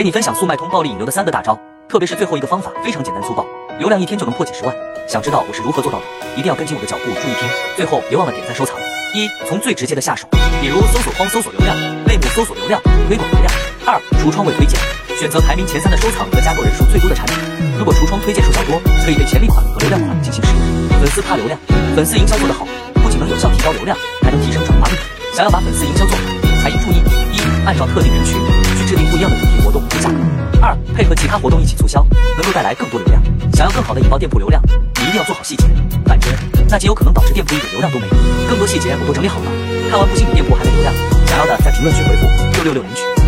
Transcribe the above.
给你分享速卖通暴力引流的三个大招，特别是最后一个方法非常简单粗暴，流量一天就能破几十万。想知道我是如何做到的？一定要跟紧我的脚步，注意听。最后别忘了点赞收藏。一，从最直接的下手，比如搜索框搜索流量，类目搜索流量，推广流量。二，橱窗位推荐，选择排名前三的收藏和加购人数最多的产品。如果橱窗推荐数较多，可以对潜力款和流量款进行使用。粉丝怕流量，粉丝营销做得好，不仅能有效提高流量，还能提升转化率。想要把粉丝营销做好，才应注意：一，按照特定人群去制定不一样的价格；二，配合其他活动一起促销，能够带来更多流量。想要更好的引爆店铺流量，你一定要做好细节，反之，那极有可能导致店铺一点流量都没有。更多细节我都整理好了，看完不信你店铺还没流量，想要的在评论区回复六六六领取。